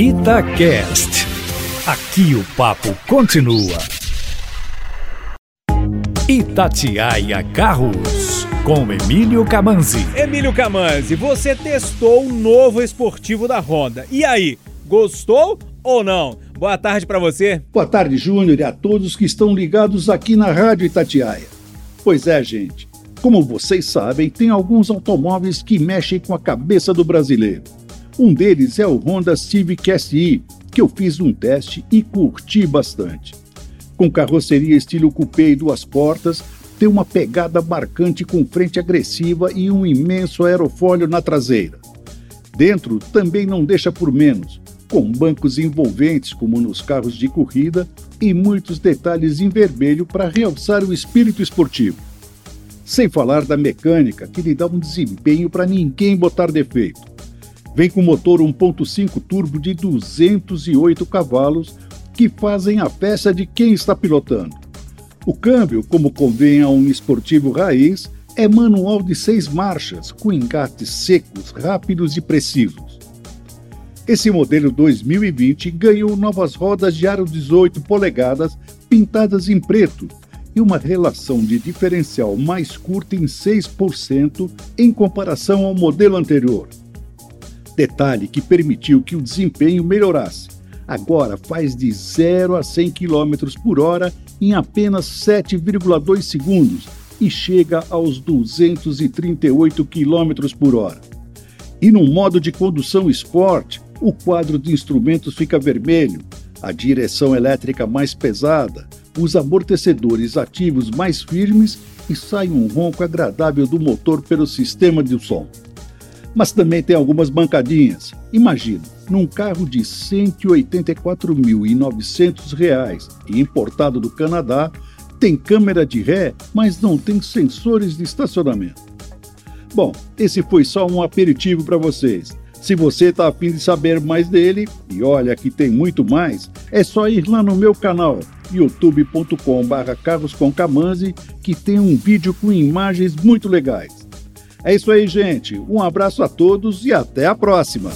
Itacast. Aqui o papo continua. Itatiaia Carros, com Emílio Camanzi. Emílio Camanzi, você testou o novo esportivo da Honda. E aí, gostou ou não? Boa tarde para você. Boa tarde, Júnior, e a todos que estão ligados aqui na Rádio Itatiaia. Pois é, gente. Como vocês sabem, tem alguns automóveis que mexem com a cabeça do brasileiro. Um deles é o Honda Civic SI, que eu fiz um teste e curti bastante. Com carroceria estilo coupé e duas portas, tem uma pegada marcante com frente agressiva e um imenso aerofólio na traseira. Dentro também não deixa por menos, com bancos envolventes como nos carros de corrida e muitos detalhes em vermelho para realçar o espírito esportivo. Sem falar da mecânica, que lhe dá um desempenho para ninguém botar defeito. Vem com motor 1.5 turbo de 208 cavalos que fazem a peça de quem está pilotando. O câmbio, como convém a um esportivo raiz, é manual de seis marchas, com engates secos, rápidos e precisos. Esse modelo 2020 ganhou novas rodas de aro 18 polegadas pintadas em preto e uma relação de diferencial mais curta em 6% em comparação ao modelo anterior. Detalhe que permitiu que o desempenho melhorasse. Agora faz de 0 a 100 km por hora em apenas 7,2 segundos e chega aos 238 km por hora. E no modo de condução Sport, o quadro de instrumentos fica vermelho, a direção elétrica mais pesada, os amortecedores ativos mais firmes e sai um ronco agradável do motor pelo sistema de som mas também tem algumas bancadinhas. Imagina, num carro de R$ 184.900 e importado do Canadá, tem câmera de ré, mas não tem sensores de estacionamento. Bom, esse foi só um aperitivo para vocês. Se você está afim de saber mais dele, e olha que tem muito mais, é só ir lá no meu canal youtube.com.br carroscomcamanzi que tem um vídeo com imagens muito legais. É isso aí, gente. Um abraço a todos e até a próxima.